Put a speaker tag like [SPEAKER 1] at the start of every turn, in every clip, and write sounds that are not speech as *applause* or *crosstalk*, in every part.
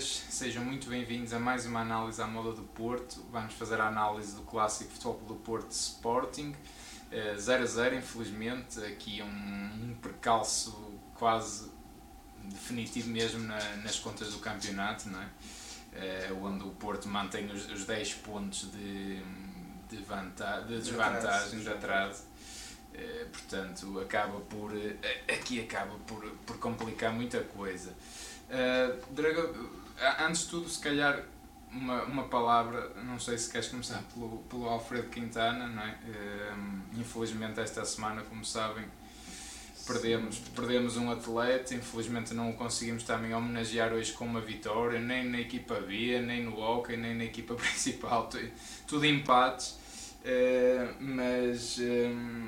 [SPEAKER 1] sejam muito bem-vindos a mais uma análise à moda do Porto. Vamos fazer a análise do clássico Futebol do Porto Sporting, 0 a 0, infelizmente, aqui um, percalço quase definitivo mesmo na, nas contas do campeonato, não é? Uh, onde o Porto mantém os, os 10 pontos de, de, vantagem, de desvantagem, de atraso. Uh, portanto, acaba por, uh, aqui acaba por, por complicar muita coisa. Drago, antes de tudo, se calhar, uma, uma palavra, não sei se queres começar pelo, pelo Alfredo Quintana, não é? infelizmente esta semana, como sabem, Perdemos, perdemos um atleta, infelizmente não o conseguimos também homenagear hoje com uma vitória, nem na equipa B, nem no hockey, nem na equipa *laughs* principal, tudo empates, uh, mas um,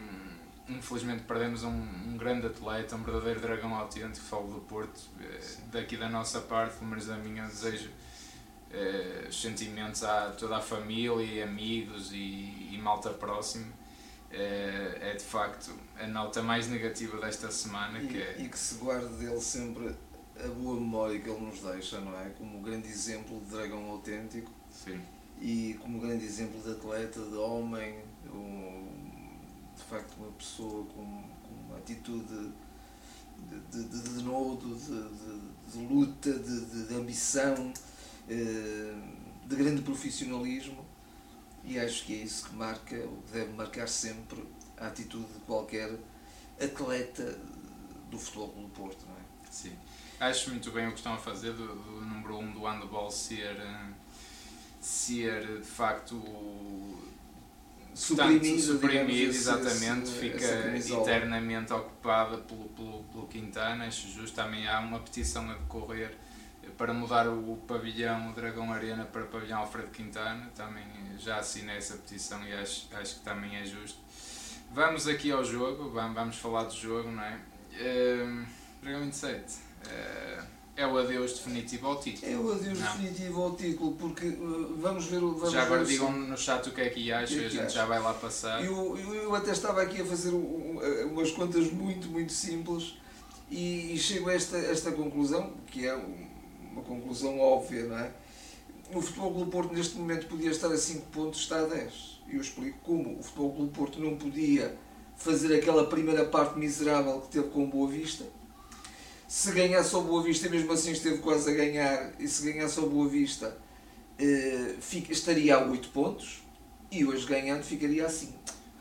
[SPEAKER 1] infelizmente perdemos um, um, grande atleta, um verdadeiro dragão autêntico, falo do Porto, uh, daqui da nossa parte, pelo menos da minha, desejo uh, sentimentos a toda a família, amigos e, e malta próxima é, é de facto a nota mais negativa desta semana.
[SPEAKER 2] E
[SPEAKER 1] que, é...
[SPEAKER 2] e que se guarde dele sempre a boa memória que ele nos deixa, não é? Como grande exemplo de dragão autêntico
[SPEAKER 1] Sim.
[SPEAKER 2] e como grande exemplo de atleta, de homem, um, de facto uma pessoa com, com uma atitude de, de, de, de nodo, de, de, luta, de, ambição, eh, de grande profissionalismo e acho que é isso que marca, o que deve marcar sempre a atitude de qualquer atleta do futebol do Porto, não é?
[SPEAKER 1] Sim. Acho muito bem o que estão a fazer do, do número 1 um do handball ser, ser de facto
[SPEAKER 2] suprimido,
[SPEAKER 1] suprimido exatamente, esse, fica eternamente ocupada pelo, pelo, pelo Quintana, acho justo, também há uma petição a decorrer para mudar o pavilhão, o Dragão Arena para o pavilhão Alfredo Quintana, também já assinei essa petição e acho, acho que também é justo. Vamos aqui ao jogo, vamos falar do jogo, não é? Uh, Dragão 27, uh, é o adeus definitivo ao título.
[SPEAKER 2] É o adeus não. definitivo ao título, porque uh, vamos ver Vamos
[SPEAKER 1] já agora digam no chat o que é que acham, é a gente acha? já vai lá passar.
[SPEAKER 2] Eu, eu, eu, até estava aqui a fazer umas contas muito, muito simples e, e chego a esta, esta conclusão, que é uma conclusão óbvia, não é? O Futebol do Porto neste momento podia estar a 5 pontos, está a 10. E eu explico como. O Futebol do Porto não podia fazer aquela primeira parte miserável que teve com Boa Vista. Se ganhasse ao Boa Vista, mesmo assim esteve quase a ganhar, e se ganhasse ao Boa Vista, eh, estaria a 8 pontos, e hoje ganhando ficaria a 5.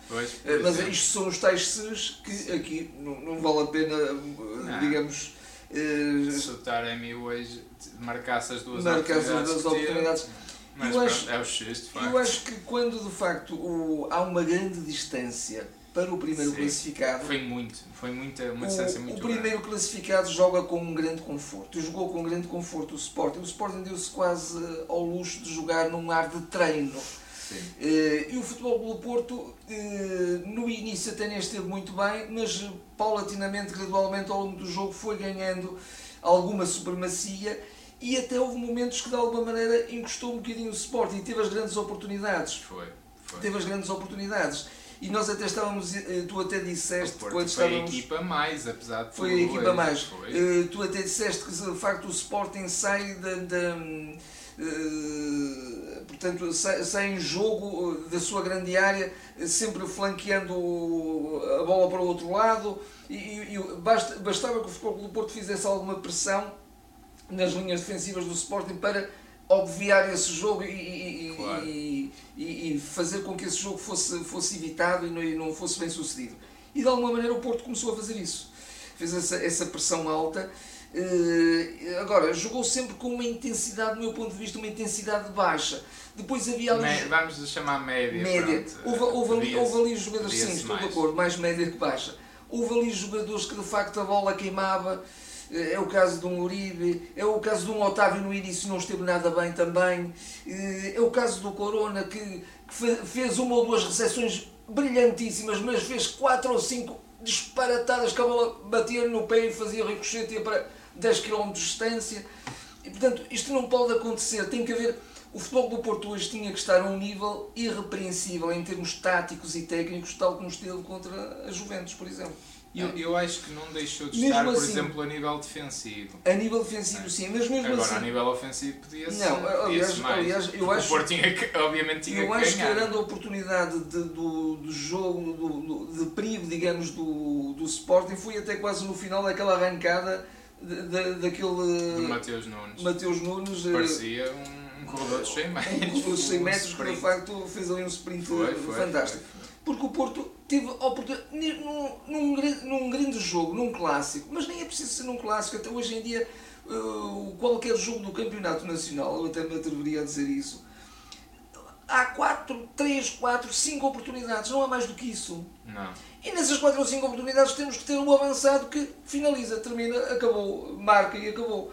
[SPEAKER 1] Pois,
[SPEAKER 2] eh, Mas é. isto são os tais ses que aqui não, não vale a pena, não. digamos,
[SPEAKER 1] Uh, se o Taremi hoje marcasse as duas
[SPEAKER 2] marcasse
[SPEAKER 1] oportunidades.
[SPEAKER 2] As duas oportunidades.
[SPEAKER 1] Mas eu acho, é o X, de facto.
[SPEAKER 2] Eu acho que quando de facto o, há uma grande distância para o primeiro Sim. classificado.
[SPEAKER 1] Foi muito, foi muita, uma distância
[SPEAKER 2] o,
[SPEAKER 1] muito
[SPEAKER 2] O primeiro
[SPEAKER 1] grande.
[SPEAKER 2] classificado joga com um grande conforto. Jogou com um grande conforto o Sporting. O Sporting deu-se quase ao luxo de jogar num ar de treino Uh, e o Futebol do Porto, uh, no início até nem esteve muito bem, mas paulatinamente, gradualmente ao longo do jogo foi ganhando alguma supremacia e até houve momentos que de alguma maneira encostou um bocadinho o Sporting e teve as grandes oportunidades.
[SPEAKER 1] Foi, foi.
[SPEAKER 2] Teve as grandes oportunidades. E nós até estávamos, eh, tu até disseste
[SPEAKER 1] quando
[SPEAKER 2] foi
[SPEAKER 1] estávamos. Foi a equipa mais, apesar de
[SPEAKER 2] Foi a equipa mais. Tu até disseste que de facto o Sporting sai da, da eh, portanto, sai em jogo eh, da sua grande área, eh, sempre flanqueando a bola para o outro lado, e, e basta, bastava que o Futebol do Porto fizesse alguma pressão nas linhas defensivas do Sporting para obviar esse jogo e,
[SPEAKER 1] claro.
[SPEAKER 2] e, e, fazer com que esse jogo fosse, fosse evitado e não, não fosse bem sucedido. E de alguma maneira o Porto começou a fazer isso. Fez essa, essa pressão alta Uh, agora, jogou sempre com uma intensidade, do meu ponto de vista, uma intensidade baixa. Depois havia ali.
[SPEAKER 1] Me, vamos chamar média.
[SPEAKER 2] Média.
[SPEAKER 1] Pronto,
[SPEAKER 2] houve, houve, ali, houve ali jogadores, sim, estou de acordo, mais média que baixa. Houve ali jogadores que de facto a bola queimava. É o caso de um Uribe, é o caso de um Otávio no início não esteve nada bem também. É o caso do Corona que, que fez uma ou duas recepções brilhantíssimas, mas fez quatro ou cinco disparatadas que a bola batia no pé e fazia ricochete para 10 km de distância. E, portanto, isto não pode acontecer. Tem que haver o futebol do Porto hoje tinha que estar a um nível irrepreensível em termos táticos e técnicos, tal como esteve contra a Juventus, por exemplo.
[SPEAKER 1] Eu, eu acho que não deixou de estar, mesmo por assim, exemplo, a nível defensivo.
[SPEAKER 2] A nível defensivo, é. sim, mas mesmo
[SPEAKER 1] Agora,
[SPEAKER 2] assim.
[SPEAKER 1] a nível ofensivo, podia-se.
[SPEAKER 2] Não, aliás, mais. aliás eu acho.
[SPEAKER 1] O Porto tinha que, obviamente, tinha
[SPEAKER 2] eu
[SPEAKER 1] que
[SPEAKER 2] acho
[SPEAKER 1] ganhar.
[SPEAKER 2] que a grande oportunidade de, do, do jogo, do, do, de perigo, digamos, do, do Sporting foi até quase no final daquela arrancada de, de, daquele.
[SPEAKER 1] Do Mateus Nunes.
[SPEAKER 2] Mateus Nunes.
[SPEAKER 1] Eh, Parecia um, um corredor de 100 metros. *laughs* Um
[SPEAKER 2] corredor de 100 metros que, de facto, fez ali um sprint foi, foi, fantástico. Foi, porque o Porto teve oportunidade num, num, num grande jogo, num clássico, mas nem é preciso ser num clássico, até hoje em dia uh, qualquer jogo do campeonato nacional, eu até me atreveria a dizer isso, há 4, 3, 4, 5 oportunidades, não há mais do que isso.
[SPEAKER 1] Não.
[SPEAKER 2] E nessas 4 ou 5 oportunidades temos que ter um avançado que finaliza, termina, acabou, marca e acabou.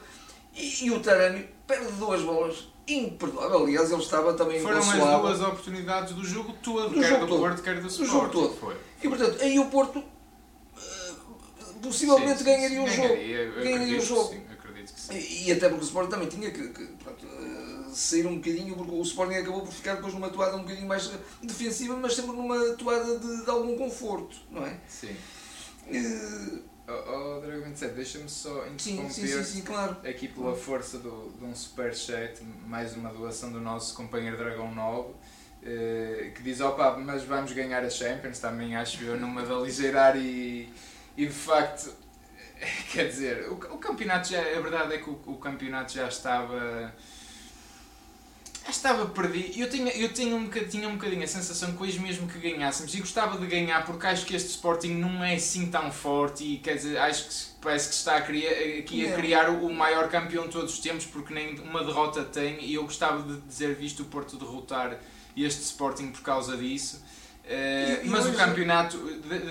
[SPEAKER 2] E, e o Tarami perde duas bolas imperdoável. Aliás, ele estava também
[SPEAKER 1] Foram as duas oportunidades do jogo todo, do quer jogo do todo. Porto, quer do Sport.
[SPEAKER 2] Do jogo todo.
[SPEAKER 1] Foi.
[SPEAKER 2] E portanto, aí o Porto uh, possivelmente sim, ganharia o jogo.
[SPEAKER 1] Ganharia, o jogo. Sim, acredito que sim.
[SPEAKER 2] E, e, até porque o Sport também tinha que, que pronto, uh, sair um bocadinho, porque o Sporting acabou por ficar depois numa toada um bocadinho mais defensiva, mas sempre numa toada de, de algum conforto, não é?
[SPEAKER 1] Sim. Uh, Oh, oh Dragon 27, deixa-me só interromper
[SPEAKER 2] sim, sim, sim, claro.
[SPEAKER 1] aqui pela força do, de um superchat, mais uma doação do nosso companheiro Dragão 9, eh, que diz, opa, mas vamos ganhar a Champions, também acho eu, numa da ligeirar e, e de facto, *laughs* quer dizer, o, o campeonato já, a verdade é que o, o campeonato já estava estava perdido. Eu, tinha, eu tinha, um bocadinho, tinha um bocadinho a sensação que hoje mesmo que ganhássemos, e gostava de ganhar porque acho que este Sporting não é assim tão forte e quer dizer, acho que parece que está a criar, aqui a criar o maior campeão de todos os tempos porque nem uma derrota tem e eu gostava de dizer visto o Porto derrotar este Sporting por causa disso. Uh, mas o campeonato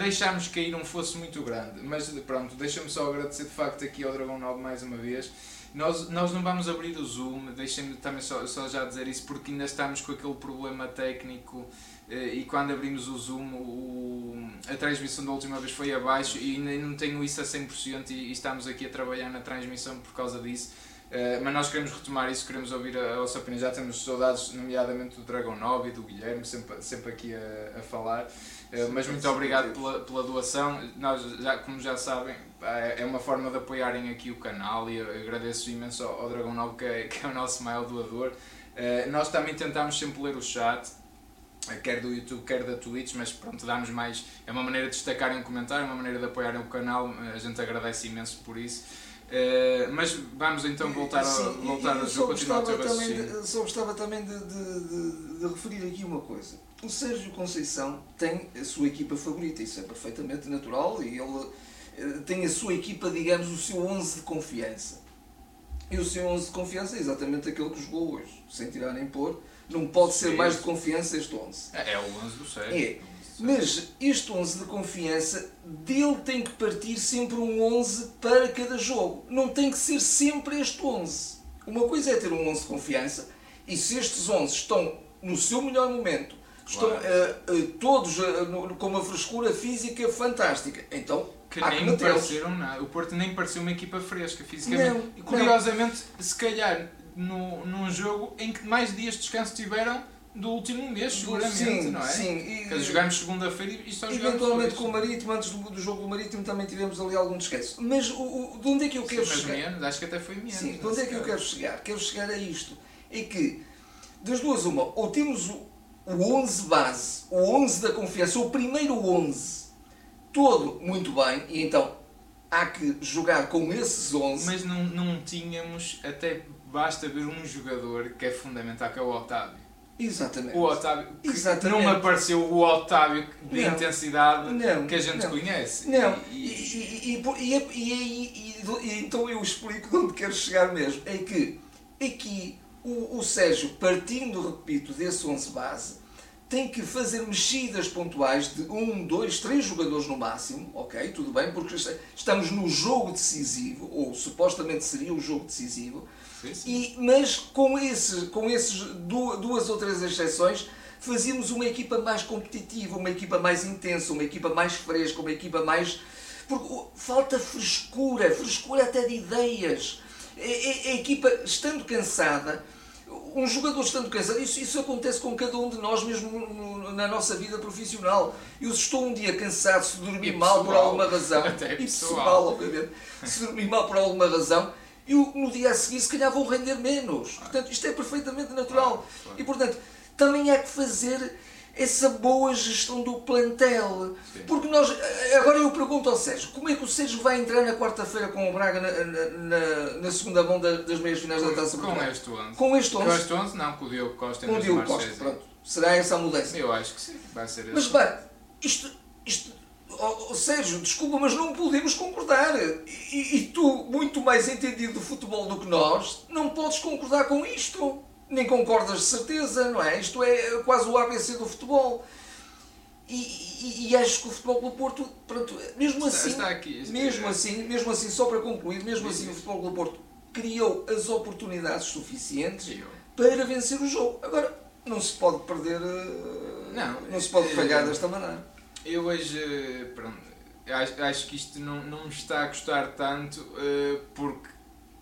[SPEAKER 1] deixámos cair um fosse muito grande. Mas pronto, deixa-me só agradecer de facto aqui ao Dragão 9 mais uma vez. Nós, nós não vamos abrir o Zoom, deixem-me também só, só já dizer isso, porque ainda estamos com aquele problema técnico eh, e quando abrimos o Zoom o, a transmissão da última vez foi abaixo e ainda não tenho isso a 100% e, e estamos aqui a trabalhar na transmissão por causa disso. Uh, mas nós queremos retomar isso, queremos ouvir a, a vossa opinião. Já temos saudades, nomeadamente do Dragon 9 e do Guilherme, sempre, sempre aqui a, a falar. Uh, mas muito obrigado pela, pela doação. Nós, já, como já sabem, é, é uma forma de apoiarem aqui o canal e agradeço imenso ao, ao Dragon 9, que é, que é o nosso maior doador. Uh, nós também tentamos sempre ler o chat, quer do YouTube, quer da Twitch, mas pronto, damos mais. É uma maneira de destacarem um comentário, uma maneira de apoiarem o canal, a gente agradece imenso por isso. Uh, mas vamos então voltar, Sim, a, voltar a jogo, continuar o teu
[SPEAKER 2] também Só gostava também de, de, de, referir aqui uma coisa. O Sérgio Conceição tem a sua equipa favorita, isso é perfeitamente natural, e ele tem a sua equipa, digamos, o seu 11 de confiança. E o seu 11 de confiança é exatamente aquele que jogou hoje, sem tirar nem pôr. Não pode Sim. ser mais de confiança este 11.
[SPEAKER 1] É, é o 11 do Sérgio.
[SPEAKER 2] É. Mas este 11 de confiança, dele tem que partir sempre um 11 para cada jogo. Não tem que ser sempre este 11. Uma coisa é ter um 11 de confiança e se estes 11 estão no seu melhor momento, estão claro. uh, uh, todos uh, com uma frescura física fantástica, então
[SPEAKER 1] que nem me pareceram nada. O Porto nem pareceu uma equipa fresca fisicamente. Não, e curiosamente, não. se calhar no, num jogo em que mais dias de descanso tiveram do último mês, seguramente, sim, não é?
[SPEAKER 2] Sim,
[SPEAKER 1] e, jogámos segunda-feira e só jogámos
[SPEAKER 2] Eventualmente com o Marítimo, antes do, do, jogo do Marítimo também tivemos ali algum descanso. Mas o, o, de onde é que eu quero
[SPEAKER 1] sim,
[SPEAKER 2] chegar?
[SPEAKER 1] Menos, acho que até foi menos.
[SPEAKER 2] Sim, de onde é que eu quero chegar? Quero chegar a isto. É que, das duas uma, ou temos o, o 11 base, o 11 da confiança, o primeiro 11, todo muito bem, e então há que jogar com esses 11.
[SPEAKER 1] Mas não, não tínhamos, até basta ver um jogador que é fundamental, que é o Otávio
[SPEAKER 2] Exatamente.
[SPEAKER 1] O Otávio. Exatamente. Não me apareceu o Otávio de
[SPEAKER 2] não.
[SPEAKER 1] intensidade
[SPEAKER 2] não,
[SPEAKER 1] que a gente
[SPEAKER 2] não.
[SPEAKER 1] conhece.
[SPEAKER 2] Não. E, e, e, e, então eu explico de onde quero chegar mesmo. É que aqui o, o Sérgio, partindo, repito, desse 11 base, tem que fazer mexidas pontuais de um, dois, três jogadores no máximo, ok? Tudo bem, porque estamos no jogo decisivo, ou supostamente seria o jogo decisivo
[SPEAKER 1] Sim, sim.
[SPEAKER 2] E, mas com, esse, com esses duas ou três exceções, fazíamos uma equipa mais competitiva, uma equipa mais intensa, uma equipa mais fresca, uma equipa mais. Porque falta frescura, frescura até de ideias. A, a, a equipa, estando cansada, um jogador estando cansado, isso, isso acontece com cada um de nós mesmo no, na nossa vida profissional. Eu estou um dia cansado, se dormir mal por alguma razão, *laughs*
[SPEAKER 1] Até
[SPEAKER 2] e
[SPEAKER 1] pessoal.
[SPEAKER 2] pessoal, obviamente, se dormir mal por alguma razão, eu no dia a seguir se calhar vou render menos. Portanto, isto é perfeitamente natural.
[SPEAKER 1] Claro.
[SPEAKER 2] E portanto, também há que fazer essa boa gestão do plantel.
[SPEAKER 1] Sim.
[SPEAKER 2] Porque nós, agora eu pergunto ao Sérgio, como é que o Sérgio vai entrar na quarta-feira com o Braga na, na, na- segunda mão da- das meias finais da Taça de
[SPEAKER 1] Com
[SPEAKER 2] Portugal?
[SPEAKER 1] este 11.
[SPEAKER 2] Com este
[SPEAKER 1] Com
[SPEAKER 2] 11,
[SPEAKER 1] este 11 não, com o Diogo Costa
[SPEAKER 2] com o Diogo Costa, pronto. Será essa a mudança?
[SPEAKER 1] Eu acho que sim, vai ser
[SPEAKER 2] Mas bem, isto, isto oh, Sérgio, desculpa, mas não podemos concordar. E, e tu, muito mais entendido de futebol do que nós, não podes concordar com isto. Nem concordas de certeza, não é? Isto é quase o ABC do futebol. E, e- e acho que o Futebol Clube Porto, pronto, mesmo
[SPEAKER 1] Está-
[SPEAKER 2] assim,
[SPEAKER 1] está aqui,
[SPEAKER 2] mesmo assim, mesmo assim, só para concluir, mesmo
[SPEAKER 1] Diz
[SPEAKER 2] assim o. Futebol Clube Porto criou as oportunidades suficientes
[SPEAKER 1] Eu.
[SPEAKER 2] para vencer o jogo. Agora, não se pode perder, eh,
[SPEAKER 1] Não,
[SPEAKER 2] não se pode
[SPEAKER 1] eh,
[SPEAKER 2] falhar desta maneira.
[SPEAKER 1] Eu hoje, eh, pronto, acho, acho que isto não, não me está a gostar tanto porque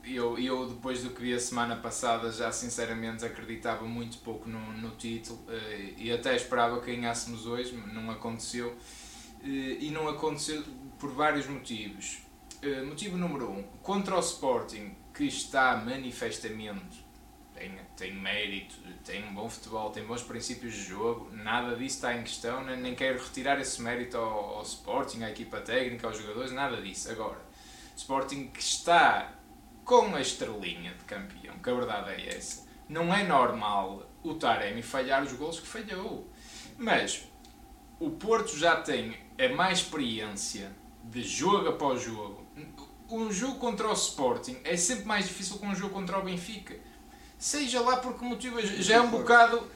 [SPEAKER 1] eu, eu, depois do que vi a semana passada, já sinceramente acreditava muito pouco no, no título eh, e até esperava que ganhássemos hoje, não aconteceu. Eh, E não aconteceu por vários motivos. Eh, Motivo número um, contra o Sporting, que está manifestamente tem, tem mérito, tem um bom futebol, tem bons princípios de jogo, nada disso está em questão, nem, nem quero retirar esse mérito ao, ao Sporting, à equipa técnica, aos jogadores, nada disso. Agora, Sporting que está com a estrelinha de campeão, que a verdade é essa, não é normal o Taremi falhar os gols que falhou. Mas o Porto já tem a mais experiência de jogo após jogo. Um jogo contra o Sporting é sempre mais difícil que um jogo contra o Benfica. Seja lá por que motivo, já é um bocado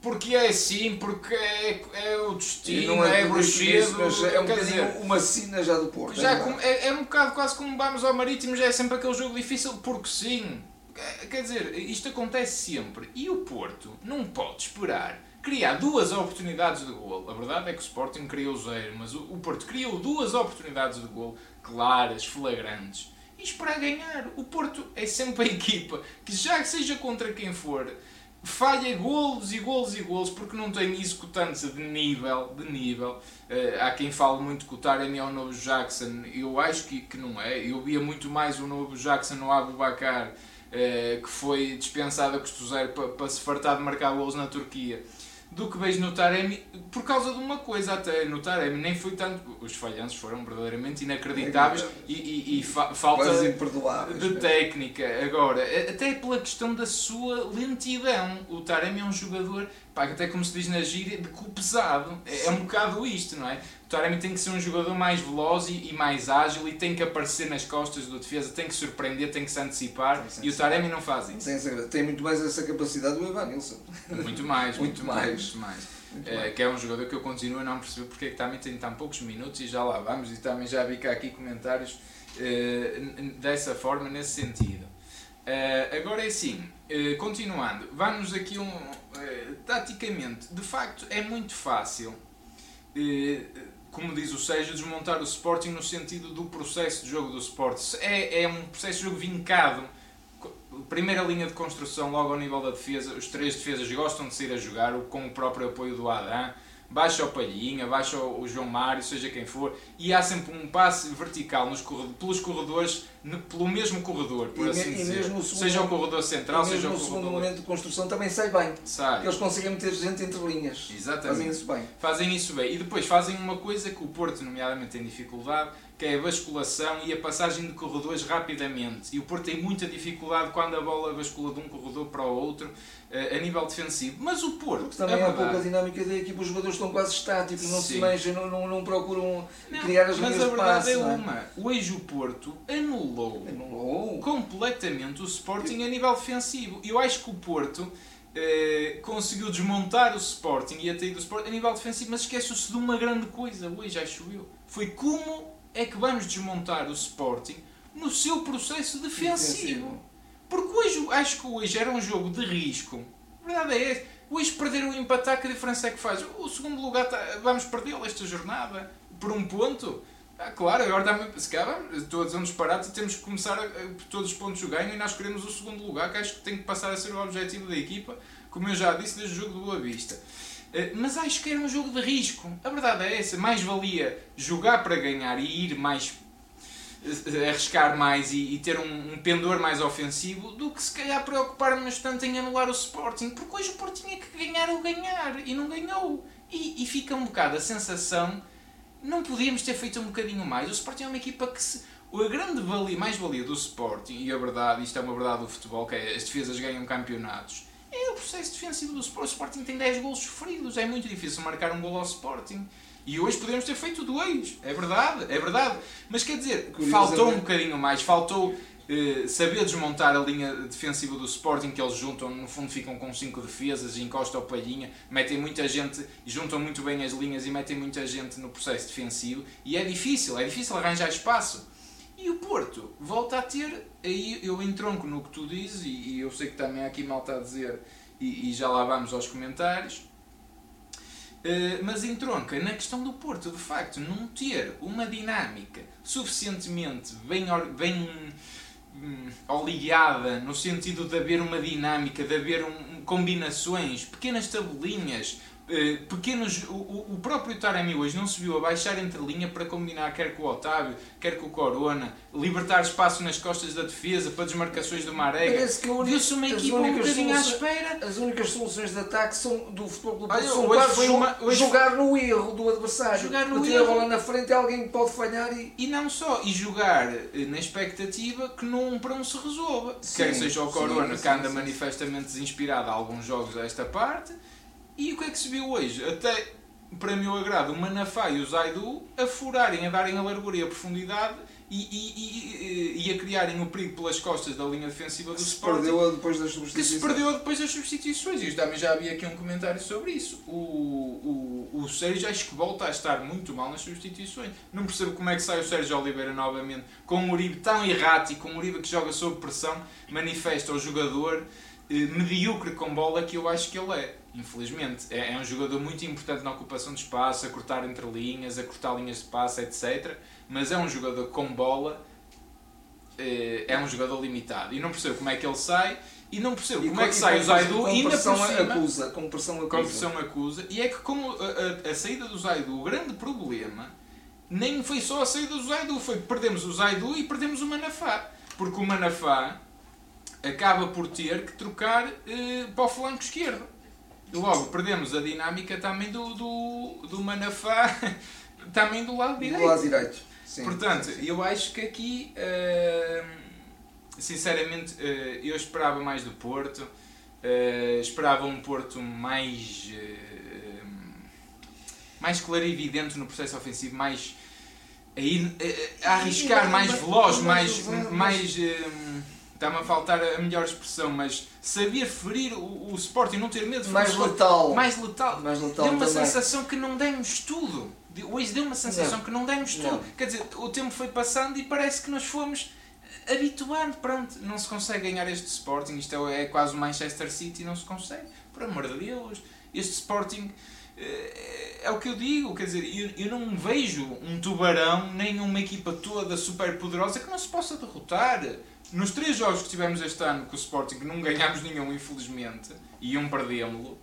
[SPEAKER 1] porque é assim, porque é, é o destino,
[SPEAKER 2] não
[SPEAKER 1] é,
[SPEAKER 2] é isso,
[SPEAKER 1] bruxedo,
[SPEAKER 2] mas é um
[SPEAKER 1] quer
[SPEAKER 2] bocadinho
[SPEAKER 1] dizer,
[SPEAKER 2] uma sina já do Porto.
[SPEAKER 1] já
[SPEAKER 2] é verdade.
[SPEAKER 1] é, é um bocado quase como vamos ao Marítimo, já é sempre aquele jogo difícil, porque sim. Quer dizer, isto acontece sempre. E o Porto não pode esperar criar duas oportunidades de gol. A verdade é que o Sporting criou zero, mas o, o Porto criou duas oportunidades de gol claras, flagrantes. E esperar ganhar. O Porto é sempre a equipa que, já seja contra quem for, falha golos e golos e golos porque não tem executância de nível, de nível. Eh, há quem fale muito que o Taremi é o novo Jackson, eu acho que, que não é. Eu via muito mais o novo Jackson no Abu Bakar, eh, que foi dispensado a custo zero para, para se fartar de marcar golos na Turquia, do que vejo no Taremi, por causa de uma coisa até, no Taremi nem foi tanto, os falhanços foram verdadeiramente inacreditáveis e, e, e fa- falta de técnica. Agora, até pela questão da sua lentidão. O Taremi é um jogador, pá, até como se diz na gíria, de cu pesado. É, é um bocado isto, não é? O Taremi tem que ser um jogador mais veloz e, e mais ágil e tem que aparecer nas costas do defesa, tem que surpreender, tem que se antecipar.
[SPEAKER 2] Tem
[SPEAKER 1] E o Taremi não faz isso.
[SPEAKER 2] Tem, essa- tem muito mais essa capacidade do Evanilson.
[SPEAKER 1] Muito mais, *laughs*
[SPEAKER 2] Muito
[SPEAKER 1] muito,
[SPEAKER 2] mais.
[SPEAKER 1] Muito mais.
[SPEAKER 2] Muito mais.
[SPEAKER 1] que é um jogador que eu continuo a não perceber porque é que também tem tão poucos minutos e já lá vamos e também já vi cá aqui comentários n- dessa forma, nesse sentido. Eh, agora é assim, eh, continuando, vamos aqui um. eh, taticamente, de facto é muito fácil, como diz o Sérgio, desmontar o Sporting no sentido do processo de jogo do Sporting. É, é um processo de jogo vincado. Primeira linha de construção, logo ao nível da defesa, os três defesas gostam de sair a jogar, com o próprio apoio do Adam. Baixa o Palhinha, baixa o João Mário, seja quem for, e há sempre um passe vertical nos corredores, pelos corredores, pelo mesmo corredor, por
[SPEAKER 2] E me-
[SPEAKER 1] assim
[SPEAKER 2] e
[SPEAKER 1] dizer.
[SPEAKER 2] segundo-
[SPEAKER 1] seja o corredor central, seja o
[SPEAKER 2] no segundo
[SPEAKER 1] corredor.
[SPEAKER 2] momento de construção também sai bem.
[SPEAKER 1] Sai.
[SPEAKER 2] Eles conseguem meter gente entre linhas.
[SPEAKER 1] Exatamente.
[SPEAKER 2] Fazem isso bem.
[SPEAKER 1] Fazem isso bem. E depois fazem uma coisa que o Porto, nomeadamente, tem dificuldade, que é a basculação e a passagem de corredores rapidamente. E o Porto tem muita dificuldade quando a bola bascula de um corredor para o outro eh, a nível defensivo. Mas o Porto,
[SPEAKER 2] Porque também
[SPEAKER 1] a
[SPEAKER 2] há a
[SPEAKER 1] verdade,
[SPEAKER 2] dinâmica da equipa, os jogadores estão quase estáticos, não se
[SPEAKER 1] Sim.
[SPEAKER 2] mexem, não, não, não procuram
[SPEAKER 1] Não,
[SPEAKER 2] criar as
[SPEAKER 1] mas
[SPEAKER 2] linhas
[SPEAKER 1] a
[SPEAKER 2] de
[SPEAKER 1] verdade
[SPEAKER 2] passe.
[SPEAKER 1] é
[SPEAKER 2] não é?
[SPEAKER 1] uma. Hoje o Porto anulou
[SPEAKER 2] Anulou.
[SPEAKER 1] completamente o Sporting a nível defensivo. Eu acho que o Porto eh, conseguiu desmontar o Sporting e até do Sporting a nível defensivo, mas esquece-se de uma grande coisa hoje, acho eu. Foi como é que vamos desmontar o Sporting no seu processo defensivo. Porque hoje, acho que hoje era um jogo de risco. A verdade é essa. Hoje perderam o empatar, que a diferença é que faz? O segundo lugar, tá- vamos perdê-lo esta jornada por um ponto. Ah, claro, agora também, se calhar, estou a dizer um disparate, temos que começar a, a, todos os pontos o ganho e nós queremos o segundo lugar, que acho que tem que passar a ser o objetivo da equipa, como eu já disse, desde o jogo do Boa Vista. Eh, mas acho que era um jogo de risco. A verdade é essa. Mais valia jogar para ganhar e ir mais. Eh, arriscar mais e, e ter um, um, pendor mais ofensivo do que se calhar preocupar-nos tanto em anular o Sporting. Porque hoje o Porto tinha que ganhar ou ganhar e não ganhou. E, e fica um bocado a sensação. Não podíamos ter feito um bocadinho mais. O Sporting é uma equipa que se. A grande valia, mais valia do Sporting, e a verdade, isto é uma verdade do futebol, que é as defesas ganham campeonatos é o processo defensivo do Sporting. O Sporting tem 10 golos sofridos. É muito difícil marcar um gol ao Sporting. E hoje podemos ter feito dois. É verdade, é verdade. Mas quer dizer, faltou um bocadinho mais. Faltou eh, saber desmontar a linha defensiva do Sporting que eles juntam. No fundo ficam com 5 defesas, encostam o palhinha. Metem muita gente, juntam muito bem as linhas e metem muita gente no processo defensivo. E é difícil, é difícil arranjar espaço. E o Porto volta a ter, aí eu entronco no que tu dizes, e, eu sei que também aqui malta a dizer, e, e já lá vamos aos comentários, uh, mas entronca na questão do Porto, de facto, não ter uma dinâmica suficientemente bem, bem oligada, no sentido de haver uma dinâmica, de haver um, combinações, pequenas tabelinhas, pequenos. O, o próprio Taremi hoje não se viu a baixar entre linha para combinar quer com o Otávio, quer com o Corona, libertar espaço nas costas da defesa para desmarcações do Marega. Viu-se uma equipa um bocadinho à espera.
[SPEAKER 2] As únicas soluções de ataque são do futebol clube são hoje foi uma, hoje jogar foi... no erro do adversário. Jogar no erro. a bola na frente alguém pode falhar e.
[SPEAKER 1] E não só, e jogar eh, na expectativa que num para um se resolva. Sim, quer seja o Corona sim, que anda sim, manifestamente desinspirado a alguns jogos desta parte e o que é que se viu hoje? Até para meu agrado, o Manafá e o Zaidu a furarem, a darem a largura e a profundidade e, e, e, e, a criarem o perigo pelas costas da linha defensiva do
[SPEAKER 2] se
[SPEAKER 1] Sporting.
[SPEAKER 2] perdeu depois das
[SPEAKER 1] substituições. Que se perdeu depois das substituições. E também já havia aqui um comentário sobre isso. O, o, o Sérgio acho que volta a estar muito mal nas substituições. Não percebo como é que sai o Sérgio Oliveira novamente com um Uribe tão errático, um Uribe que joga sob pressão, manifesta ao jogador medíocre com bola que eu acho que ele é infelizmente. É, é, um jogador muito importante na ocupação de espaço, a cortar entre linhas, a cortar linhas de passe, etc. Mas é um jogador com bola, é, é um jogador limitado. E não percebo como é que ele sai. E não percebo e como é que sai o Zaidu ainda por cima,
[SPEAKER 2] acusa, com pressão acusa.
[SPEAKER 1] Com pressão acusa. E é que como a, a, a, saída do Zaidu, o grande problema, nem foi só a saída do Zaidu, foi que perdemos o Zaidu e perdemos o Manafá. Porque o Manafá acaba por ter que trocar eh, para o flanco esquerdo. Logo, perdemos a dinâmica também do, do, do Manafá, *laughs* também do lado direito.
[SPEAKER 2] Do lado direito.
[SPEAKER 1] Sim, Portanto, sim, sim. eu acho que aqui, uh, sinceramente, uh, eu esperava mais do Porto, uh, esperava um Porto mais, mais clarividente no processo ofensivo, mais a, ir, a arriscar, mais veloz, mais. mais Está-me a faltar a melhor expressão, mas saber ferir o, o Sporting, não ter medo de
[SPEAKER 2] mais letal.
[SPEAKER 1] mais letal. Mais letal. Deu uma também. sensação que não demos tudo. Hoje deu uma sensação não. que não demos tudo. Não. Quer dizer, o tempo foi passando e parece que nós fomos habituando. Pronto, não se consegue ganhar este Sporting. Isto é, é quase o Manchester City, não se consegue. Por amor de Deus. Este Sporting eh, é o que eu digo, quer dizer, eu, eu não vejo um tubarão nem uma equipa toda super poderosa que não se possa derrotar nos três jogos que tivemos este ano com o Sporting, que não ganhámos nenhum, infelizmente, e um perdemos-lo,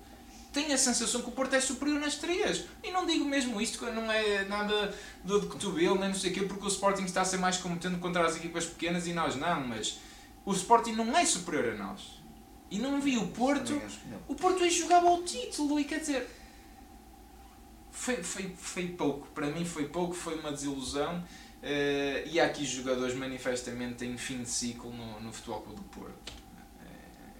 [SPEAKER 1] tenho a sensação que o Porto é superior nas três. E não digo mesmo isto, não é nada do de cotovelo, nem não sei o quê, porque o Sporting está a ser mais competente contra as equipas pequenas e nós não, mas o Sporting não é superior a nós. E não vi o Porto. O Porto aí jogava ao título, e quer dizer. Foi, foi, foi pouco, para mim foi pouco, foi uma desilusão. Uh, e há aqui jogadores manifestamente em fim de ciclo no, no Futebol Clube do Porto.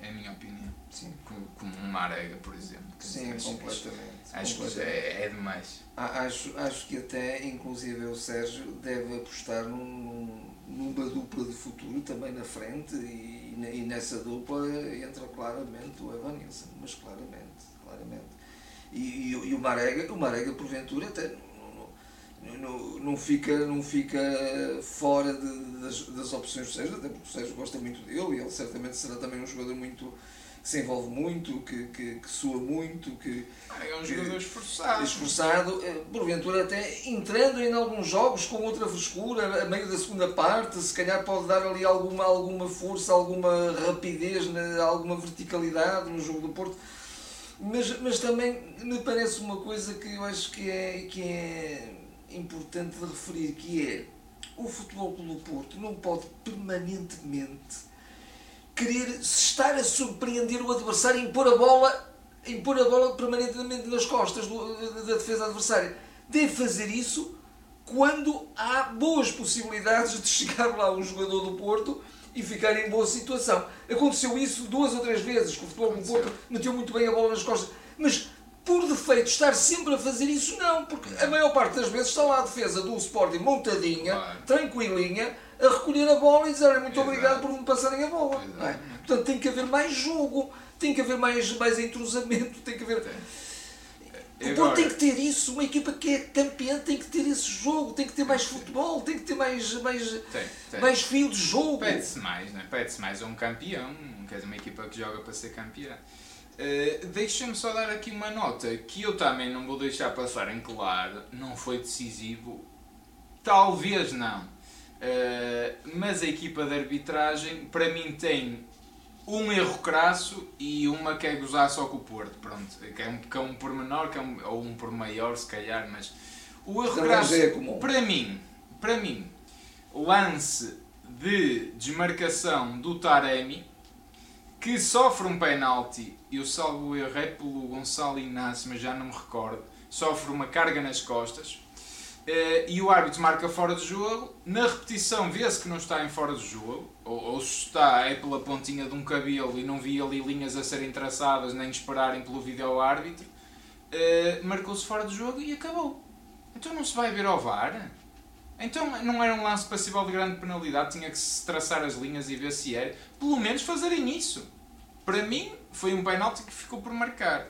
[SPEAKER 1] É, é a minha opinião. Sim. Como, como um Marega, por exemplo.
[SPEAKER 2] Sim, acho, completamente.
[SPEAKER 1] Acho, completamente. que é, é demais.
[SPEAKER 2] Acho, acho que até, inclusive, o Sérgio deve apostar num, numa dupla de futuro também na frente e, e nessa dupla entra claramente o Evanilson, mas claramente, claramente. E, e, e o Marega, o Marega porventura até não, não, fica, não fica fora de, das, das opções do Sérgio, até porque o Sérgio gosta muito dele e ele certamente será também um jogador muito, se envolve muito, que, que, que sua muito, que
[SPEAKER 1] é um jogador esforçado.
[SPEAKER 2] Esforçado, eh, porventura até entrando em alguns jogos com outra frescura, a meio da segunda parte, se calhar pode dar ali alguma, alguma força, alguma rapidez, alguma verticalidade no jogo do Porto. Mas, mas também me parece uma coisa que eu acho que é, que é importante de referir, que é o Futebol do Porto não pode permanentemente querer estar a surpreender o adversário e impor a bola impor a bola permanentemente nas costas do, da defesa adversária. Deve fazer isso quando há boas possibilidades de chegar lá um jogador do Porto e ficar em boa situação. Aconteceu isso duas ou três vezes, que o futebol do Porto meteu muito bem a bola nas costas. Mas por defeito estar sempre a fazer isso, não, porque a maior parte das vezes está lá a defesa do Sporting montadinha, claro. tranquilinha, a recolher a bola e dizer muito Exato. obrigado por me passarem a bola. É? Portanto, tem que haver mais jogo tem que haver mais, mais entrosamento, tem que haver. O Porto tem que ter isso, uma equipa que é campeã tem que ter esse jogo, tem que ter mais futebol, tem que ter mais, mais, tem, tem. mais fio de jogo.
[SPEAKER 1] Pede-se mais, né? pede-se mais a um campeão, quer dizer, uma equipa que joga para ser campeã. Uh, Deixa-me só dar aqui uma nota que eu também não vou deixar passar em claro, não foi decisivo, talvez não, uh, mas a equipa de arbitragem para mim tem um erro crasso e uma que é gozar só com o Porto, pronto, que é um, que é um por menor, que é um, ou um por maior se calhar, mas o erro crasso, é para mim, para mim, lance de desmarcação do Taremi, que sofre um penalti, eu salvo erro é pelo Gonçalo Inácio, mas já não me recordo, sofre uma carga nas costas, Uh, e o árbitro marca fora de jogo. Na repetição vê-se que não está em fora de jogo, ou, ou, se está é pela pontinha de um cabelo e não vi ali linhas a serem traçadas nem esperarem pelo vídeo árbitro. Uh, Marcou-se fora de jogo e acabou. Então não se vai ver ao VAR? Então não era um lance passível de grande penalidade, tinha que se traçar as linhas e ver se era. Pelo menos fazerem isso. Para mim, foi um penalti que ficou por marcar.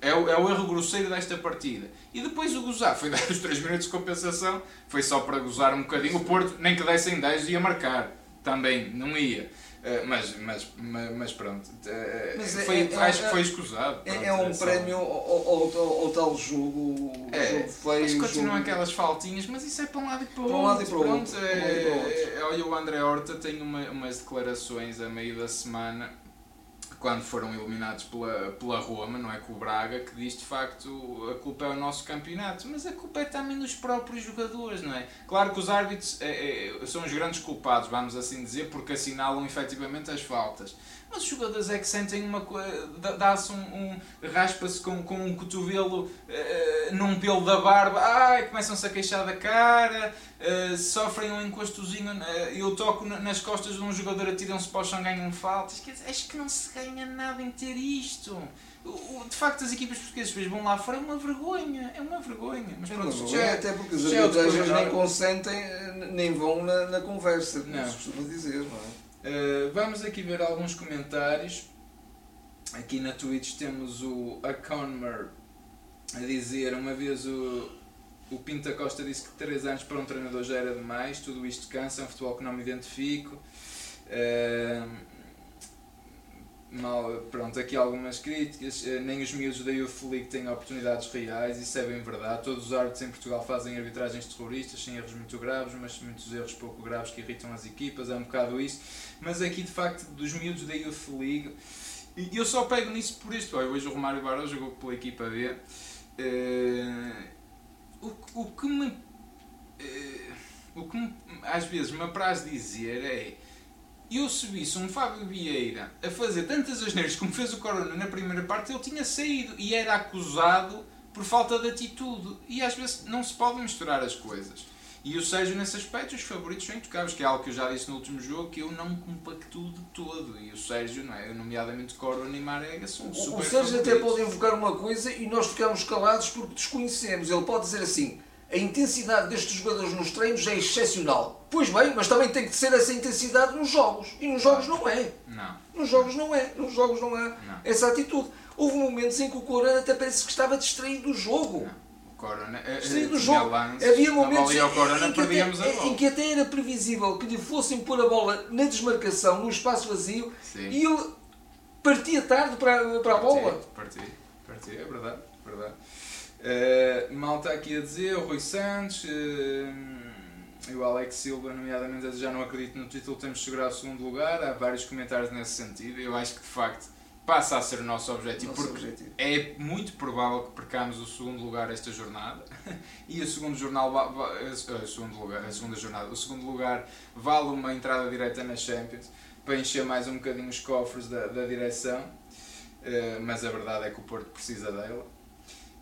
[SPEAKER 1] É o, é o erro grosseiro desta partida. E depois o gozar foi *laughs* dar os 3 minutos de compensação, foi só para gozar um bocadinho. O Porto, nem que dessem 10, ia marcar. Também, não ia. Uh, mas, mas, mas, pronto, uh, mas é, foi, é, é, acho que foi escusado.
[SPEAKER 2] É, é um prémio ao, tal jogo,
[SPEAKER 1] é, jogo feio. Mas continuam jogo... aquelas faltinhas, mas isso é para um lado e para o outro. Um lado e para o outro. É, olha, o André Horta tem uma, umas declarações a meio da semana quando foram eliminados pela, pela Roma, não é com o Braga, que diz de facto a culpa é o nosso campeonato, mas a culpa é também dos próprios jogadores, não é? Claro que os árbitros é, é, são os grandes culpados, vamos assim dizer, porque assinalam efetivamente as faltas. Mas os jogadores é que sentem uma coisa, dá-se um, um raspa-se com, com um cotovelo uh, num pelo da barba, ai, começam-se a queixar da cara, uh, sofrem um encostozinho, uh, eu toco nas costas de um jogador, atiram-se para o chão, ganham faltas. Quer dizer, acho que não se ganha nada em ter isto. De facto, as equipas portuguesas depois vão lá fora, é uma vergonha, é uma vergonha. Mas pronto, é
[SPEAKER 2] já, é, até porque os arbitragens nem consentem, nem vão na, na conversa, como se costuma dizer, não é?
[SPEAKER 1] Uh, vamos aqui ver alguns comentários. Aqui na Twitch temos o Aconmer a dizer: uma vez o, o Pinta Costa disse que 3 anos para um treinador já era demais, tudo isto cansa, é um futebol que não me identifico. Uh, mal, pronto, aqui algumas críticas, uh, nem os miúdos da Youth League têm oportunidades reais, isso é bem verdade. Todos os árbitros em Portugal fazem arbitragens terroristas, sem erros muito graves, mas muitos erros pouco graves que irritam as equipas, é um bocado isso mas aqui de facto dos miúdos da Youth League, e eu só pego nisso por isto. Olha, hoje o Romário Barão jogou pela equipa B. Uh, o, o que me. Uh, o que me, às vezes me apraz dizer é. Eu se visse um Fábio Vieira a fazer tantas asneiras como fez o Corona na primeira parte, ele tinha saído e era acusado por falta de atitude. E às vezes não se pode misturar as coisas. E o Sérgio, nesse aspecto, os favoritos são intocáveis, que é algo que eu já disse no último jogo, que eu não compactuo de todo. E o Sérgio, não é? nomeadamente Corona e Marega, são super
[SPEAKER 2] O Sérgio até pode invocar uma coisa e nós ficamos calados porque desconhecemos. Ele pode dizer assim, a intensidade destes jogadores nos treinos é excepcional. Pois bem, mas também tem que ser essa intensidade nos jogos. E nos jogos não é.
[SPEAKER 1] Não.
[SPEAKER 2] Nos jogos não é. Nos jogos não há não. essa atitude. Houve momentos em que o Corona até parece que estava distraído do jogo.
[SPEAKER 1] Não. Corona, eh,
[SPEAKER 2] eh, do jogo. Havia momentos em, Corona, em, que até, em, que até, era previsível que lhe fossem pôr a bola na desmarcação, no espaço vazio, Sim. e ele partia tarde para, para a bola.
[SPEAKER 1] Partia, partia, é verdade, verdade. Uh, mal está aqui a dizer, o Rui Santos uh, e o Alex Silva, nomeadamente, já não acredito no título, temos de chegar ao segundo lugar. Há vários comentários nesse sentido. Eu acho que de facto passa a ser o nosso objetivo, nosso porque objetivo. é muito provável que percamos o segundo lugar esta jornada *laughs* e o segundo jornal o segundo lugar, a segunda jornada, o segundo lugar vale uma entrada direta na Champions para encher mais um bocadinho os cofres da, da direção, uh, mas a verdade é que o Porto precisa dela.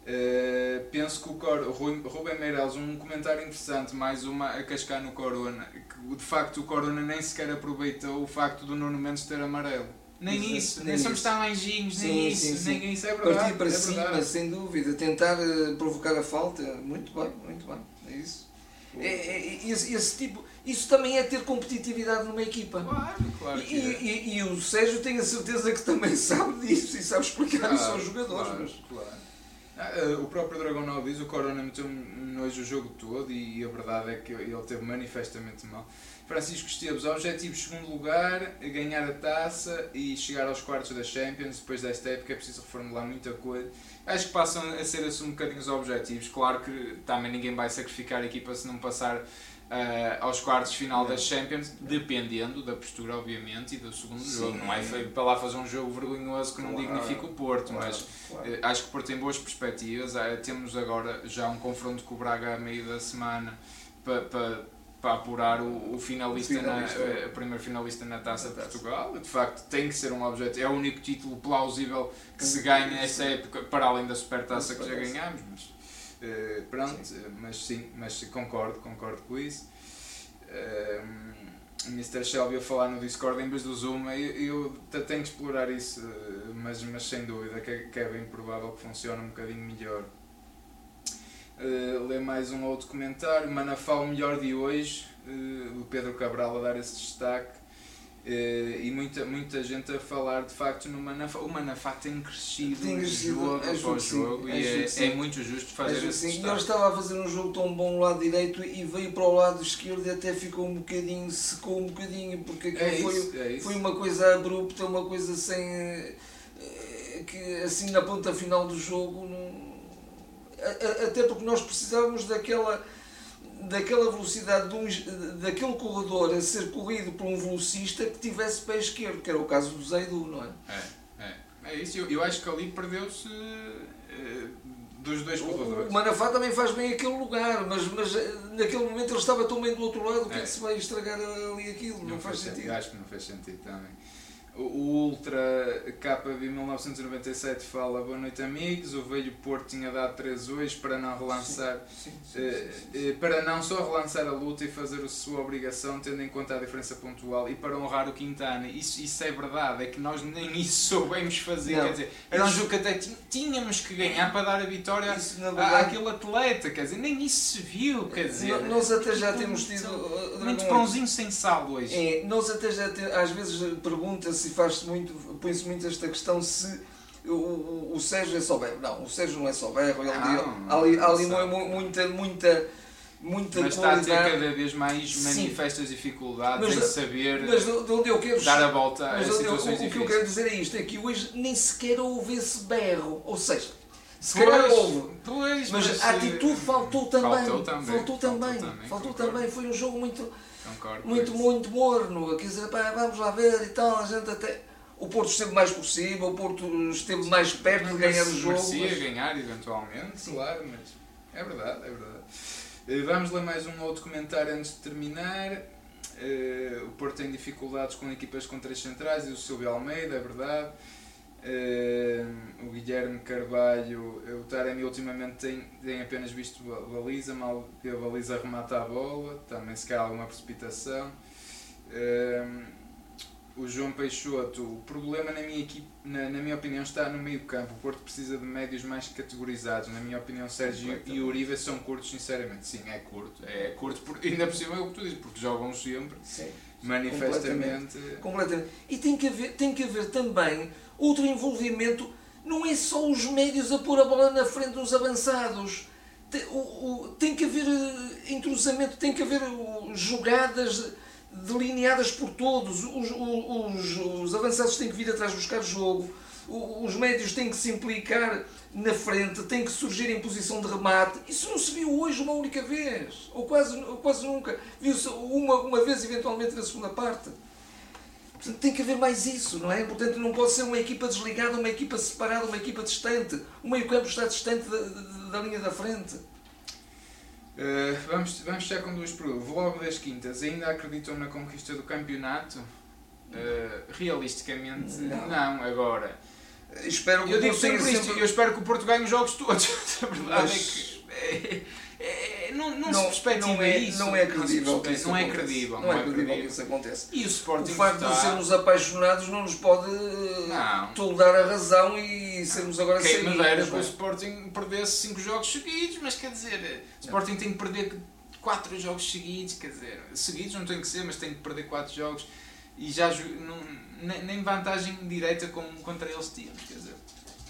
[SPEAKER 1] Uh, penso que o, Cor, o Rubem Meireles, um comentário interessante, mais uma a cascar no Corona, que de facto o Corona nem sequer aproveitou o facto do Nuno Mendes ter amarelo nem isso, isso nem, nem somos tão anjinhos, nem sim, isso, sim, sim. nem isso, é verdade.
[SPEAKER 2] Partir para
[SPEAKER 1] é
[SPEAKER 2] cima,
[SPEAKER 1] verdade.
[SPEAKER 2] sem dúvida, tentar uh, provocar a falta, muito bem, muito bem, é isso. É, é, esse, esse, tipo, isso também é ter competitividade numa equipa.
[SPEAKER 1] Claro, claro.
[SPEAKER 2] E, é. e, e, o Sérgio tenho a certeza que também *laughs* sabe disso e sabe explicar claro, isso aos jogadores.
[SPEAKER 1] Claro,
[SPEAKER 2] mas...
[SPEAKER 1] claro. Ah, eh, o próprio Dragão não diz, o Corona meteu-me nojo o jogo todo e a verdade é que ele teve manifestamente mal. Francisco Esteves, objetivos segundo lugar, ganhar a taça e chegar aos quartos da Champions. Depois desta época é preciso reformular muita coisa. Acho que passam a ser assim um bocadinho os objetivos. Claro que também ninguém vai sacrificar a equipa se não passar uh, aos quartos de final das Champions, dependendo da postura, obviamente, e do segundo Sim. jogo. Não é feio para lá fazer um jogo vergonhoso que não claro. dignifica o Porto, claro. mas claro. Uh, acho que o Porto tem boas perspectivas. Uh, temos agora já um confronto com o Braga a meio da semana para, para para apurar o, o finalista, finalista. Na, a primeiro finalista na Taça de Portugal. De facto, tem que ser um objetivo. É o único título plausível que se ganha nessa época, para além da Supertaça que já ganhamos. Mas, uh, pronto, sim. mas sim, mas concordo, concordo com isso. Uh, Mr. Shelby a falar no Discord em vez do Zoom, eu, eu tenho que explorar isso, mas, mas sem dúvida que é, que é bem provável que funcione um bocadinho melhor. Uh, ler mais um outro comentário. Manafá, o melhor de hoje, uh, o Pedro Cabral a dar esse destaque. Uh, e muita, muita gente a falar de facto no Manafá. O Manafá tem crescido,
[SPEAKER 2] tem crescido jogo
[SPEAKER 1] é após jogo é e é, é, muito justo fazer é esse destaque.
[SPEAKER 2] E ele estava a fazer um jogo tão bom no lado direito e veio para o lado esquerdo e até ficou um bocadinho, secou um bocadinho, porque aquilo é foi, isso, é foi uma coisa abrupta, uma coisa sem. que assim na ponta final do jogo não até porque nós precisávamos daquela daquela velocidade de um, daquele corredor a ser corrido por um velocista que tivesse pé esquerdo, que era o caso do Zaidu, não é?
[SPEAKER 1] É, é, é isso. Eu, eu acho que ali perdeu-se uh, dos dois corredores.
[SPEAKER 2] O Manafá também faz bem aquele lugar, mas, mas eh, naquele momento ele estava tão bem do outro lado, o que é, é que se vai estragar ali aquilo? Não, não faz sentido. sentido.
[SPEAKER 1] Acho que não faz sentido também. O Ultra KB 1997 fala Boa noite amigos, o velho Porto tinha dado 3 hoje para não relançar sim, sim, sim, sim, para não só relançar a luta e fazer a sua obrigação tendo em conta a diferença pontual e para honrar o Quintana. Isso, isso é verdade, é que nós nem isso soubemos fazer, não, quer dizer, era um jogo que até tínhamos que ganhar para dar a vitória isso, verdade, àquele atleta, quer dizer, nem isso se viu, quer dizer.
[SPEAKER 2] Nós até já temos tido
[SPEAKER 1] muito pãozinho sem sal hoje.
[SPEAKER 2] É, nós até já te, às vezes pergunta-se se faz-se muito, põe-se muito esta questão se o, o, Sérgio é só berro. Não, o Sérgio não é só berro. Ele, não, ali, há ali muita, muita, muita
[SPEAKER 1] mas está a ter cada vez mais manifestas Sim. dificuldades mas, em saber
[SPEAKER 2] mas de onde eu quero,
[SPEAKER 1] dar a volta a situações
[SPEAKER 2] eu, o, o que eu quero dizer é isto, é que hoje nem sequer houve esse berro. Ou seja, se calhar houve. Pois, mas, mas, a atitude faltou também. Faltou também. Faltou também. Faltou também. Faltou também. Foi um jogo muito Concordo muito, muito morno. Quer dizer, pá, vamos lá ver e tal. A gente até. O Porto esteve mais cima, o Porto esteve mais perto de ganhar o jogo.
[SPEAKER 1] Merecia mas... ganhar eventualmente, Sim. claro, mas é verdade, é verdade. Eh, vamos ler mais um outro comentário antes de terminar. Uh, o Porto tem dificuldades com equipas com três centrais e o Silvio Almeida, é verdade. Uh, o Guilherme Carvalho, o Taremi ultimamente tem, tem apenas visto baliza, mal que a baliza remata a bola, também se calhar alguma precipitação. Uh, o João Peixoto, o problema na minha equipe, na, na, minha opinião, está no meio campo. O Porto precisa de médios mais categorizados. Na minha opinião, Sérgio e Uribe são curtos, sinceramente. Sim, é curto. É curto, por, ainda por cima é o que tu dizes, porque jogam sempre, Sim, manifestamente.
[SPEAKER 2] Completamente. completamente. E tem que, haver, tem que haver também outro envolvimento. Não é só os médios a pôr a bola na frente dos avançados. Tem, o, o, tem que haver eh, entrosamento, tem que haver jogadas delineadas por todos. Os, os, os avançados têm que vir atrás buscar jogo, os médios têm que se implicar na frente, têm que surgir em posição de remate. Isso não se viu hoje uma única vez, ou quase, ou quase nunca. Viu-se uma, uma vez, eventualmente, na segunda parte. Portanto, tem que haver mais isso, não é? Portanto, não pode ser uma equipa desligada, uma equipa separada, uma equipa distante. O meio-campo está distante da, da, da, linha da frente.
[SPEAKER 1] Uh, vamos, vamos fechar com duas perguntas. Logo das quintas, ainda acreditam na conquista do campeonato? Uh, realisticamente, não. não. Agora,
[SPEAKER 2] espero que
[SPEAKER 1] eu digo sempre isto, sempre... eu espero que o Porto ganhe os jogos todos. *laughs* A verdade Mas... é que. É, é, não, não, não, se perspectiva
[SPEAKER 2] não é,
[SPEAKER 1] isso.
[SPEAKER 2] Não é credível
[SPEAKER 1] que isso Não é credível.
[SPEAKER 2] Não, é credível que isso aconteça.
[SPEAKER 1] E o Sporting
[SPEAKER 2] O facto está... de sermos apaixonados não nos pode toldar a razão e sermos agora
[SPEAKER 1] Quem me dera que o Sporting perdesse 5 jogos seguidos, mas quer dizer, o Sporting tem que perder 4 jogos seguidos, quer dizer, seguidos não tem que ser, mas tem que perder 4 jogos e já não, nem vantagem direta com, contra eles tínhamos, quer dizer.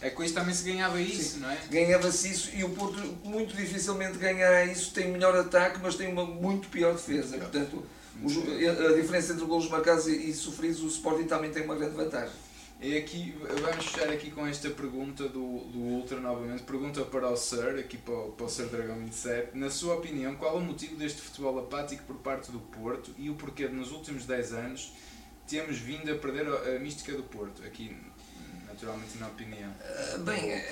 [SPEAKER 1] É com isso também se ganhava isso, Sim. não é?
[SPEAKER 2] Ganhava-se isso e o Porto muito dificilmente ganhará isso. Tem melhor ataque, mas tem uma muito pior defesa. Portanto, a diferença entre golos marcados e sofridos, o Sporting também tem uma grande vantagem.
[SPEAKER 1] É aqui, vamos fechar aqui com esta pergunta do, do Ultra novamente. Pergunta para o Sir, aqui para o, para o Sir Dragão 27. Na sua opinião, qual é o motivo deste futebol apático por parte do Porto e o porquê de nos últimos 10 anos temos vindo a perder a, mística do Porto? Aqui naturalmente na opinião.
[SPEAKER 2] Ah, bem,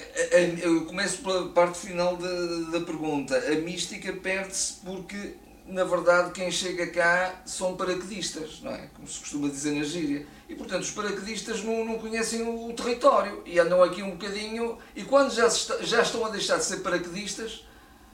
[SPEAKER 2] eu começo pela parte final da, da pergunta. A mística perde-se porque, na verdade, quem chega cá são paraquedistas, não é? Como se costuma dizer na gíria. E, portanto, os paraquedistas não, não conhecem o território e andam aqui um bocadinho. E quando já, está, já estão a deixar de ser paraquedistas,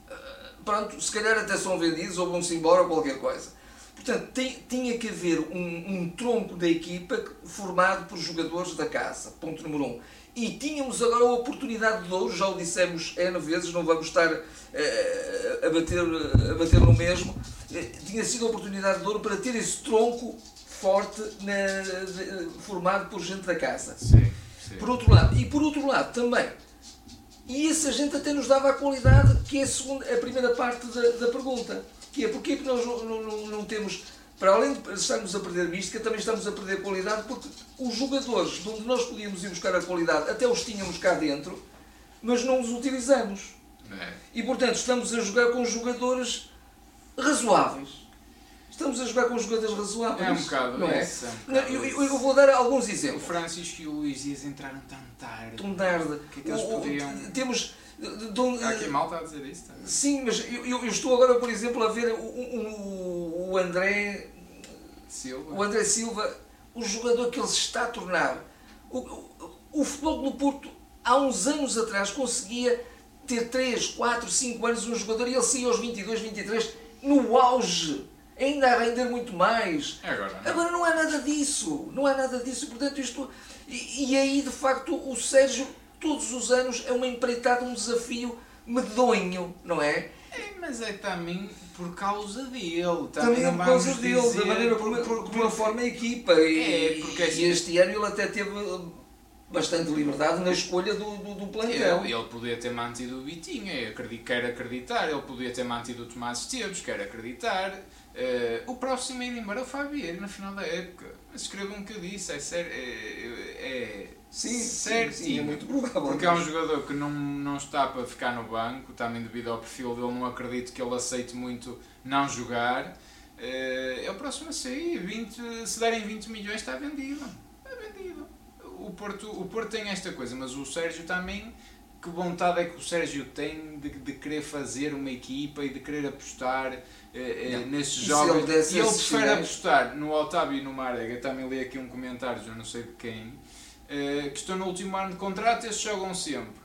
[SPEAKER 2] ah, pronto, se calhar até são vendidos ou vão-se embora ou qualquer coisa. Portanto, tem, tinha que haver um, um, tronco da equipa formado por jogadores da casa, ponto número um. E tínhamos agora a oportunidade de ouro, já o dissemos N vezes, não vamos estar uh, a, bater, a bater no mesmo. Uh, tinha sido a oportunidade de ouro para ter esse tronco forte na, de, formado por gente da casa.
[SPEAKER 1] Sim, sim.
[SPEAKER 2] Por outro lado, e por outro lado também, e essa gente até nos dava a qualidade, que é a, segunda, a primeira parte da, da pergunta que é porque é que nós não, não, não temos, para além de estarmos a perder mística, também estamos a perder qualidade, porque os jogadores de onde nós podíamos ir buscar a qualidade, até os tínhamos cá dentro, mas não os utilizamos. É. E portanto estamos a jogar com jogadores razoáveis. Estamos a jogar com jogadores razoáveis.
[SPEAKER 1] É um bocado,
[SPEAKER 2] não é?
[SPEAKER 1] É
[SPEAKER 2] um bocado eu, eu, eu, vou dar alguns exemplos.
[SPEAKER 1] O Francisco e o Luís Dias entraram tão tarde.
[SPEAKER 2] Tão tarde. O
[SPEAKER 1] que é que eles podiam...
[SPEAKER 2] Temos
[SPEAKER 1] Há aqui mal está a dizer isso também.
[SPEAKER 2] Sim, mas eu, eu, estou agora, por exemplo, a ver o, o, o André
[SPEAKER 1] Silva.
[SPEAKER 2] O André Silva, o jogador que ele se está a tornar. O, o, o futebol do Porto, há uns anos atrás, conseguia ter 3, 4, 5 anos um jogador e ele saía aos 22, 23 no auge, ainda a render muito mais.
[SPEAKER 1] É agora,
[SPEAKER 2] não. agora não há nada disso, não há nada disso, portanto isto... E, e aí, de facto, o Sérgio todos os anos é uma empreitada, um desafio medonho, não é?
[SPEAKER 1] É, mas é também por causa dele.
[SPEAKER 2] Também, também é por causa dele, da maneira como, por, por, forma a equipa. E, é, porque assim, e este ano ele até teve bastante liberdade na escolha do, do, do plantel.
[SPEAKER 1] Ele, ele podia ter mantido o Vitinho, eu acredito, quero acreditar. Ele podia ter mantido o Tomás Esteves, quero acreditar. Uh, o próximo é ir embora é o Fabiano na final da época. Mas escreva um que eu disse, é sério. É, é,
[SPEAKER 2] sim, certo. Sim, sim, é muito provável.
[SPEAKER 1] Porque é um jogador que não, não está para ficar no banco, também devido ao perfil dele, não acredito que ele aceite muito não jogar. É o próximo a sair. 20, se derem 20 milhões, está vendido. Está vendido. O Porto, o Porto tem esta coisa, mas o Sérgio também que vontade é que o Sérgio tem de, de querer fazer uma equipa e de querer apostar eh, eh nesses jogos. E ele prefere apostar no Otávio e no Marega. Também li aqui um comentário, já não sei de quem, eh, que estão no último ano de contrato esses jogam sempre.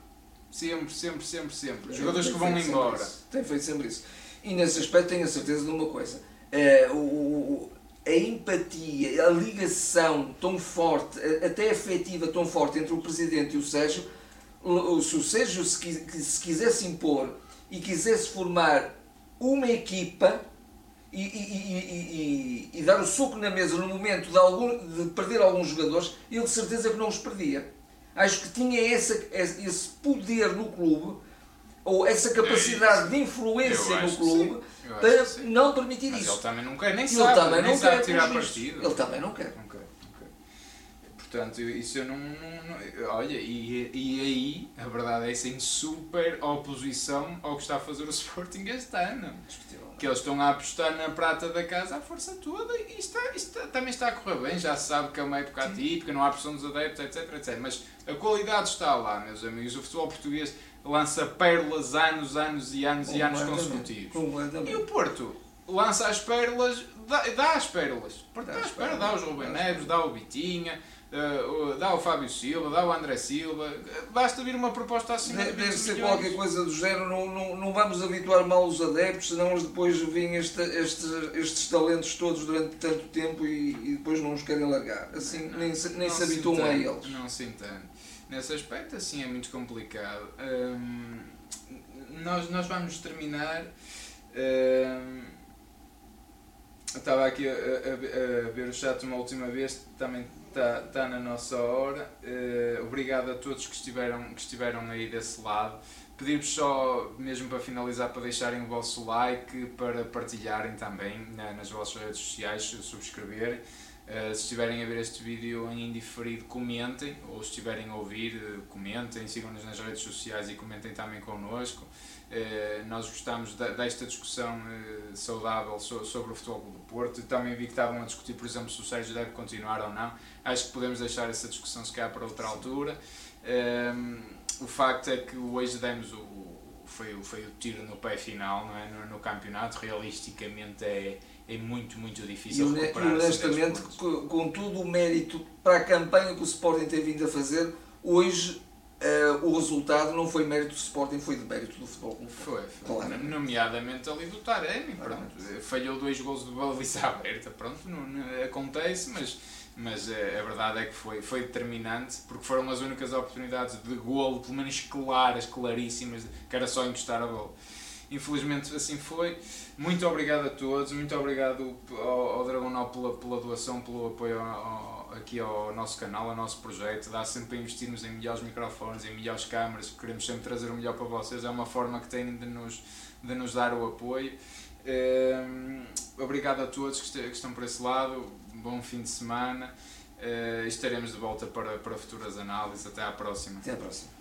[SPEAKER 1] Sempre, sempre, sempre, sempre. Os jogadores que vão embora.
[SPEAKER 2] Tem feito sempre isso. E nesse aspecto tenho a certeza de uma coisa. Eh, o, a empatia, a ligação tão forte, até afetiva tão forte entre o Presidente e o Sérgio se o Sérgio se, se quisesse impor e quisesse formar uma equipa e, e, e, e, dar o soco na mesa no momento de, algum, de perder alguns jogadores, ele de certeza que não os perdia. Acho que tinha essa, esse poder no clube ou essa capacidade de influência no clube para não permitir
[SPEAKER 1] Mas
[SPEAKER 2] isso.
[SPEAKER 1] ele também não quer, nem
[SPEAKER 2] Ele
[SPEAKER 1] sabe,
[SPEAKER 2] também
[SPEAKER 1] nem
[SPEAKER 2] não
[SPEAKER 1] sabe
[SPEAKER 2] quer,
[SPEAKER 1] tirar partido.
[SPEAKER 2] Ele também. Não quer,
[SPEAKER 1] não quer. Portanto, isso eu não. não- olha, e, e aí, a verdade é isso, em super oposição ao que está a fazer o *laughs* Sporting este ano.
[SPEAKER 2] Indiscutivelmente.
[SPEAKER 1] Que eles estão a apostar na prata da casa à força toda e está, também está a correr bem. Já se sabe que é uma época atípica, não há pressão dos adeptos, etc, etc. Mas a qualidade está lá, meus amigos. O futebol português lança pérolas anos, anos e anos e anos consecutivos. E o Porto lança as pérolas, dá, dá as pérolas. O Porto
[SPEAKER 2] Dá as
[SPEAKER 1] as pérolas, dá os Rubem Neves, dá o Bitinha, eh, dá o Fábio Silva, dá o André Silva. Basta vir uma proposta acima
[SPEAKER 2] De-
[SPEAKER 1] de
[SPEAKER 2] Deve
[SPEAKER 1] 20
[SPEAKER 2] ser
[SPEAKER 1] milhões.
[SPEAKER 2] qualquer coisa do género, não, não, não vamos habituar mal os adeptos, senão eles depois veem este, estes, estes talentos todos durante tanto tempo e, e depois não os querem largar. Assim
[SPEAKER 1] Não,
[SPEAKER 2] nem se, nem se habituam a eles.
[SPEAKER 1] Não se entende. Nesse aspecto, assim, é muito complicado. Hum, nós, nós vamos terminar. hum, estava aqui a, a- a ver o chat uma última vez, também está tá na nossa hora. Eh, obrigado a todos que estiveram, que estiveram aí desse lado. Pedir-vos só, mesmo para finalizar, para deixarem o vosso like, para partilharem também nas vossas redes sociais, subscreverem. Uh, se estiverem a ver este vídeo em indiferido, comentem, ou se estiverem a ouvir, uh, comentem, sigam-nos nas redes sociais e comentem também connosco. Uh, nós gostamos da- desta discussão uh, saudável so- sobre o Futebol do Porto. Também vi que estavam a discutir, por exemplo, se o Sérgio deve continuar ou não. Acho que podemos deixar essa discussão se calhar para outra altura. Um, o facto é que hoje demos o, foi, foi o tiro no pé final não é? no, no campeonato. Realisticamente é, é muito, muito difícil
[SPEAKER 2] e
[SPEAKER 1] recuperar
[SPEAKER 2] honestamente, co- com todo o mérito para a campanha que o Sporting tem vindo a fazer, hoje eh, o resultado não foi mérito do Sporting, foi de mérito do futebol.
[SPEAKER 1] Foi, foi.
[SPEAKER 2] Claro.
[SPEAKER 1] Nomeadamente ali do Taremi, pronto.
[SPEAKER 2] Claramente.
[SPEAKER 1] Falhou dois gols de baliza *laughs* aberta, pronto, não, não- acontece, mas, mas eh, a verdade é que foi, foi determinante, porque foram as únicas oportunidades de golo, pelo menos claras, claríssimas, que era só encostar a bola. Infelizmente assim foi. Muito obrigado a todos, muito obrigado ao, ao Dragonal pela, pela doação, pelo apoio ao- ao- aqui ao nosso canal, ao nosso projeto. Dá sempre para investirmos em melhores microfones, em melhores câmaras, queremos sempre trazer o melhor para vocês. É uma forma que têm de nos, de nos dar o apoio. Ehm, obrigado a todos que, estão por esse lado. Bom fim de semana. Eh, estaremos de volta para, para futuras análises. Até à próxima.
[SPEAKER 2] Até à próxima.